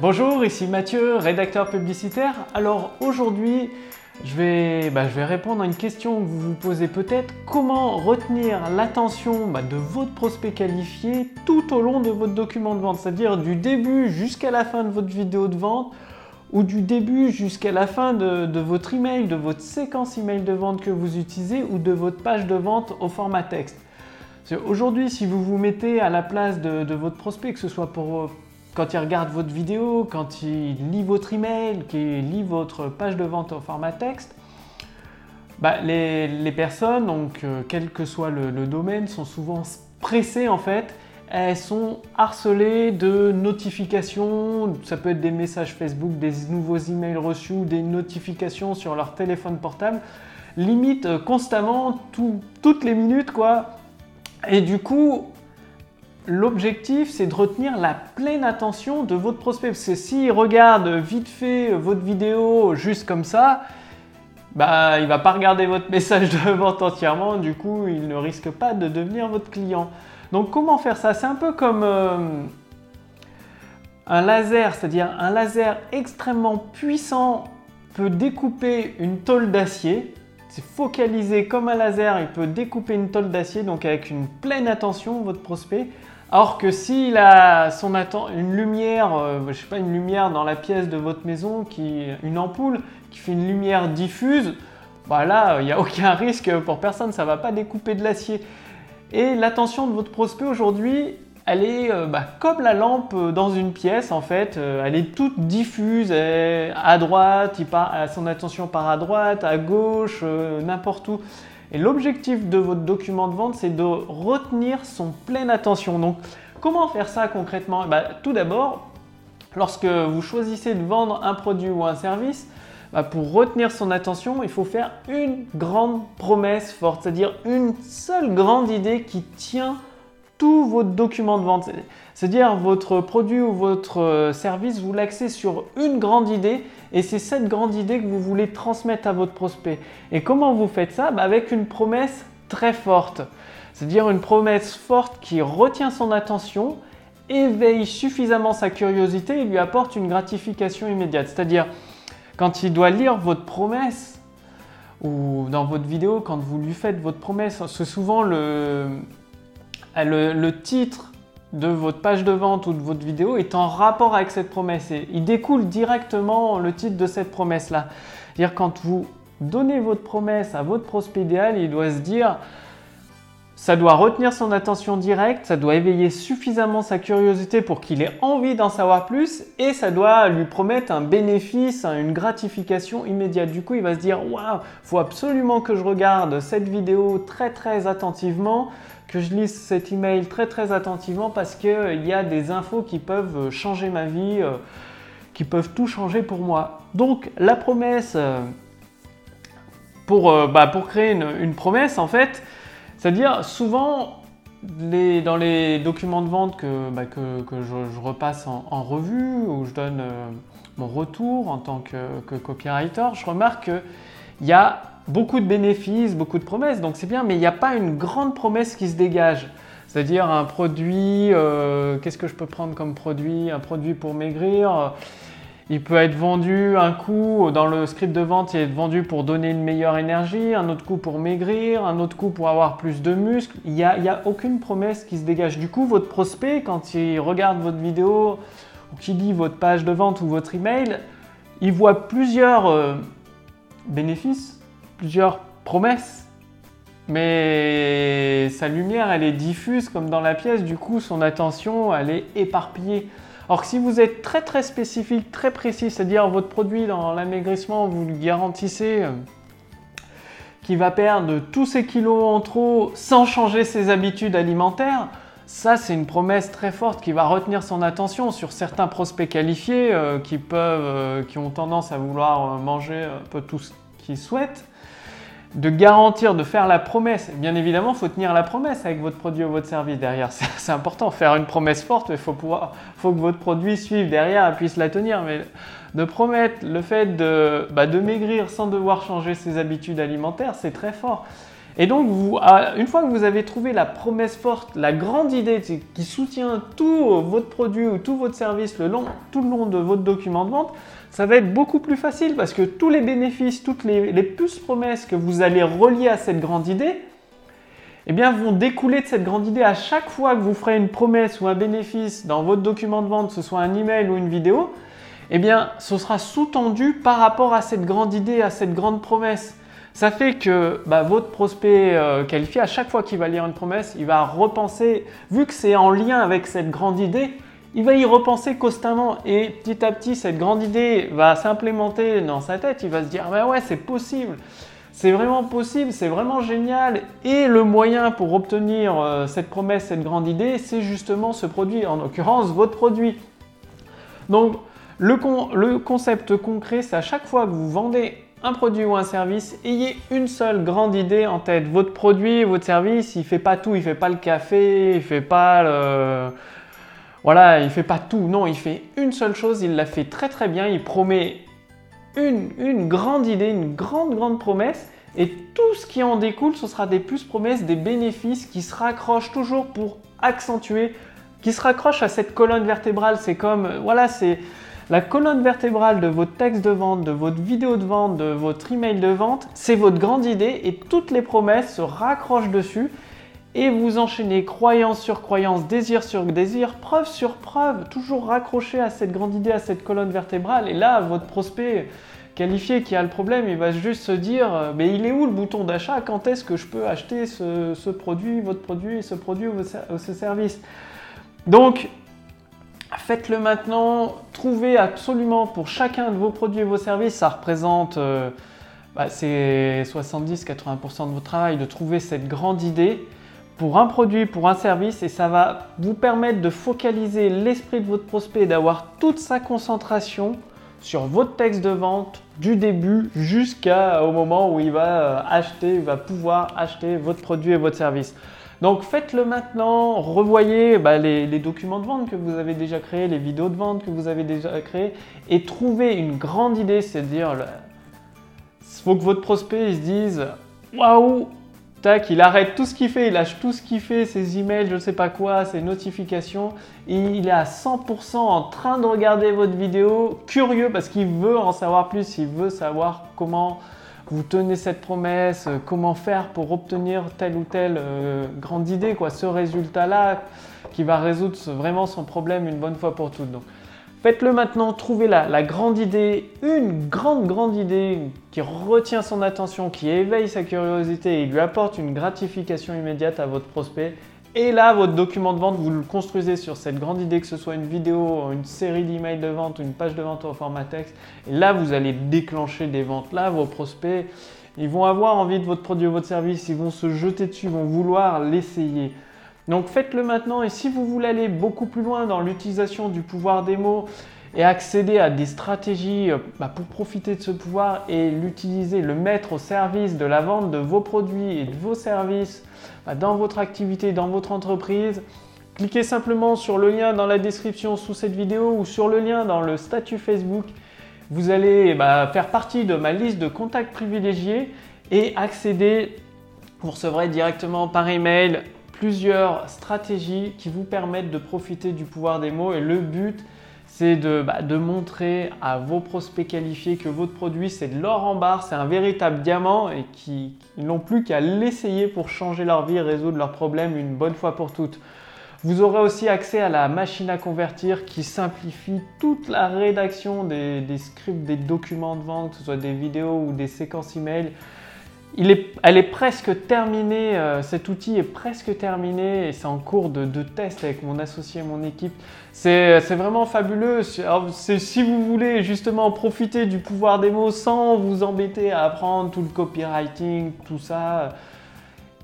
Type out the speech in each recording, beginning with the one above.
Bonjour, ici Mathieu, rédacteur publicitaire. Alors aujourd'hui, je vais, bah, je vais répondre à une question que vous vous posez peut-être. Comment retenir l'attention bah, de votre prospect qualifié tout au long de votre document de vente? C'est-à-dire du début jusqu'à la fin de votre vidéo de vente ou du début jusqu'à la fin de, votre email, de votre séquence email de vente que vous utilisez ou de votre page de vente au format texte? Aujourd'hui, si vous vous mettez à la place de, de votre prospect, que ce soit pour quand il regarde votre vidéo, quand il lit votre email, qu'il lit votre page de vente au format texte, bah, les, personnes, donc euh, quel que soit le, domaine, sont souvent pressées en fait. Elles sont harcelées de notifications, ça peut être des messages Facebook, des nouveaux emails reçus, des notifications sur leur téléphone portable, limite euh, constamment, toutes les minutes quoi. Et du coup, L'objectif, c'est de retenir la pleine attention de votre prospect. Parce que s'il regarde vite fait votre vidéo juste comme ça, bah, il va pas regarder votre message de vente entièrement. Du coup, il ne risque pas de devenir votre client. Donc, comment faire ça? C'est un peu comme euh, un laser, c'est-à-dire un laser extrêmement puissant peut découper une tôle d'acier. C'est focalisé comme un laser, il peut découper une tôle d'acier, donc avec une pleine attention, votre prospect. Alors que s'il a une lumière, euh, je sais pas, une lumière dans la pièce de votre maison, qui, une ampoule qui fait une lumière diffuse, bah là, il n'y a aucun risque pour personne, ça ne va pas découper de l'acier. Et l'attention de votre prospect aujourd'hui, elle est euh, bah, comme la lampe dans une pièce en fait, euh, elle est toute diffuse, à droite, il part, son attention part à droite, à gauche, n'importe où. Et l'objectif de votre document de vente, c'est de retenir son pleine attention. Donc, comment faire ça concrètement? Bah, Tout d'abord, lorsque vous choisissez de vendre un produit ou un service, bah, pour retenir son attention, il faut faire une grande promesse forte, c'est-à-dire une seule grande idée qui tient tout votre document de vente. C'est-à-dire votre produit ou votre euh, service, vous l'axez sur une grande idée et c'est cette grande idée que vous voulez transmettre à votre prospect. Et comment vous faites ça? Bah, Avec une promesse très forte. C'est-à-dire une promesse forte qui retient son attention, éveille suffisamment sa curiosité et lui apporte une gratification immédiate. C'est-à-dire quand il doit lire votre promesse, ou dans votre vidéo, quand vous lui faites votre promesse, c'est souvent le, le, titre de votre page de vente ou de votre vidéo est en rapport avec cette promesse. Et il découle directement le titre de cette promesse-là. Quand vous donnez votre promesse à votre prospect idéal, il doit se dire ça doit retenir son attention directe, ça doit éveiller suffisamment sa curiosité pour qu'il ait envie d'en savoir plus et ça doit lui promettre un bénéfice, une gratification immédiate. Du coup, il va se dire waouh, faut absolument que je regarde cette vidéo très très attentivement que je lise cet email très très attentivement parce qu'il euh, y a des infos qui peuvent euh, changer ma vie, euh, qui peuvent tout changer pour moi. Donc la promesse, pour, bah, pour créer une, promesse en fait, c'est-à-dire souvent les, dans les documents de vente que, bah, que je, repasse en, revue, où je donne mon retour en tant que, que copywriter, je remarque qu'il y a beaucoup de bénéfices, beaucoup de promesses, donc c'est bien, mais il n'y a pas une grande promesse qui se dégage. C'est-à-dire un produit, euh, qu'est-ce que je peux prendre comme produit? Un produit pour maigrir, il peut être vendu un coup, dans le script de vente, il est vendu pour donner une meilleure énergie, un autre coup pour maigrir, un autre coup pour avoir plus de muscles. Il n'y a, a, aucune promesse qui se dégage. Du coup, votre prospect, quand il regarde votre vidéo ou qu'il lit votre page de vente ou votre email, il voit plusieurs euh, bénéfices plusieurs promesses, mais sa lumière, elle est diffuse comme dans la pièce, du coup, son attention, elle est éparpillée. Or, si vous êtes très très spécifique, très précis, c'est-à-dire votre produit dans l'amaigrissement, vous le garantissez euh, qu'il va perdre tous ses kilos en trop sans changer ses habitudes alimentaires, ça, c'est une promesse très forte qui va retenir son attention sur certains prospects qualifiés euh, qui peuvent, euh, qui ont tendance à vouloir manger un peu tout ce qu'ils souhaitent de garantir, de faire la promesse. Bien évidemment, il faut tenir la promesse avec votre produit ou votre service derrière. C'est important, faire une promesse forte, il faut, que votre produit suive derrière et puisse la tenir. Mais de promettre le fait de, bah, de maigrir sans devoir changer ses habitudes alimentaires, c'est très fort. Et donc, une fois que vous avez trouvé la promesse forte, la grande idée qui soutient tout votre produit ou tout votre service tout le long de votre document de vente, ça va être beaucoup plus facile parce que tous les bénéfices, toutes les, les puces promesses que vous allez relier à cette grande idée, eh bien, vont découler de cette grande idée. À chaque fois que vous ferez une promesse ou un bénéfice dans votre document de vente, que ce soit un email ou une vidéo, eh bien, ce sera sous-tendu par rapport à cette grande idée, à cette grande promesse. Ça fait que bah, votre prospect euh, qualifié, à chaque fois qu'il va lire une promesse, il va repenser, vu que c'est en lien avec cette grande idée, il va y repenser constamment et petit à petit, cette grande idée va s'implémenter dans sa tête. Il va se dire, bah ouais, c'est possible. C'est vraiment possible, c'est vraiment génial. Et le moyen pour obtenir euh, cette promesse, cette grande idée, c'est justement ce produit, en l'occurrence votre produit. Donc, le, le concept concret, c'est à chaque fois que vous vendez un produit ou un service, ayez une seule grande idée en tête. Votre produit, votre service, il fait pas tout, il fait pas le café, il fait pas le... Voilà, il fait pas tout. Non, il fait une seule chose, il la fait très très bien, il promet une, grande idée, une grande, grande promesse. Et tout ce qui en découle, ce sera des plus promesses, des bénéfices qui se raccrochent toujours pour accentuer, qui se raccrochent à cette colonne vertébrale. C'est comme, voilà, c'est la colonne vertébrale de votre texte de vente, de votre vidéo de vente, de votre email de vente. C'est votre grande idée et toutes les promesses se raccrochent dessus et vous enchaînez croyance sur croyance, désir sur désir, preuve sur preuve, toujours raccroché à cette grande idée, à cette colonne vertébrale. Et là, votre prospect qualifié qui a le problème, il va juste se dire, euh, mais il est où le bouton d'achat? Quand est-ce que je peux acheter ce, produit, votre produit, ce produit ou ce service? Donc, faites-le maintenant, trouvez absolument pour chacun de vos produits et vos services, ça représente... Euh, bah, c'est 70-80% de votre travail de trouver cette grande idée pour un produit, pour un service, et ça va vous permettre de focaliser l'esprit de votre prospect, d'avoir toute sa concentration sur votre texte de vente du début jusqu'au moment où il va euh, acheter, il va pouvoir acheter votre produit et votre service. Donc faites-le maintenant, revoyez bah, les, documents de vente que vous avez déjà créés, les vidéos de vente que vous avez déjà créées, et trouvez une grande idée, c'est-à-dire, il faut que votre prospect il se dise, waouh, il arrête tout ce qu'il fait, il lâche tout ce qu'il fait, ses emails, je ne sais pas quoi, ses notifications. Il est à 100% en train de regarder votre vidéo, curieux parce qu'il veut en savoir plus, il veut savoir comment vous tenez cette promesse, euh, comment faire pour obtenir telle ou telle euh, grande idée, quoi, ce résultat-là qui va résoudre vraiment son problème une bonne fois pour toutes. Donc, Faites-le maintenant, trouvez la, la, grande idée, une grande grande idée qui retient son attention, qui éveille sa curiosité et lui apporte une gratification immédiate à votre prospect. Et là, votre document de vente, vous le construisez sur cette grande idée, que ce soit une vidéo, une série d'emails de vente, une page de vente au format texte. Et là, vous allez déclencher des ventes. Là, vos prospects, ils vont avoir envie de votre produit ou votre service, ils vont se jeter dessus, ils vont vouloir l'essayer. Donc faites-le maintenant et si vous voulez aller beaucoup plus loin dans l'utilisation du pouvoir des mots et accéder à des stratégies euh, bah, pour profiter de ce pouvoir et l'utiliser, le mettre au service de la vente de vos produits et de vos services bah, dans votre activité, dans votre entreprise, cliquez simplement sur le lien dans la description sous cette vidéo ou sur le lien dans le statut Facebook. Vous allez bah, faire partie de ma liste de contacts privilégiés et accéder, vous recevrez directement par email plusieurs stratégies qui vous permettent de profiter du pouvoir des mots et le but c'est de, bah, de, montrer à vos prospects qualifiés que votre produit c'est de l'or en barre, c'est un véritable diamant et qu'ils n'ont plus qu'à l'essayer pour changer leur vie et résoudre leurs problèmes une bonne fois pour toutes. Vous aurez aussi accès à la machine à convertir qui simplifie toute la rédaction des, des scripts, des documents de vente, que ce soit des vidéos ou des séquences email elle est presque terminée, euh, cet outil est presque terminé et c'est en cours de, test avec mon associé et mon équipe. C'est vraiment fabuleux. si vous voulez justement profiter du pouvoir des mots sans vous embêter à apprendre tout le copywriting, tout ça,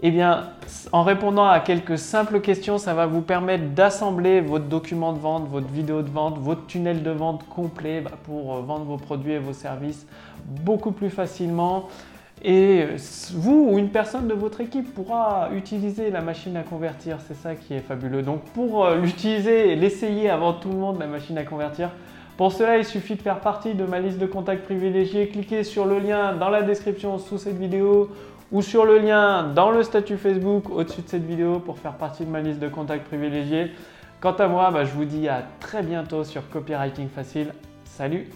eh bien, en répondant à quelques simples questions, ça va vous permettre d'assembler votre document de vente, votre vidéo de vente, votre tunnel de vente complet bah, pour euh, vendre vos produits et vos services beaucoup plus facilement. Et vous ou une personne de votre équipe pourra utiliser la machine à convertir, c'est ça qui est fabuleux. Donc pour euh, l'utiliser et l'essayer avant tout le monde, la machine à convertir, pour cela il suffit de faire partie de ma liste de contacts privilégiés, cliquez sur le lien dans la description sous cette vidéo ou sur le lien dans le statut Facebook au-dessus de cette vidéo pour faire partie de ma liste de contacts privilégiés. Quant à moi, bah, je vous dis à très bientôt sur Copywriting Facile. Salut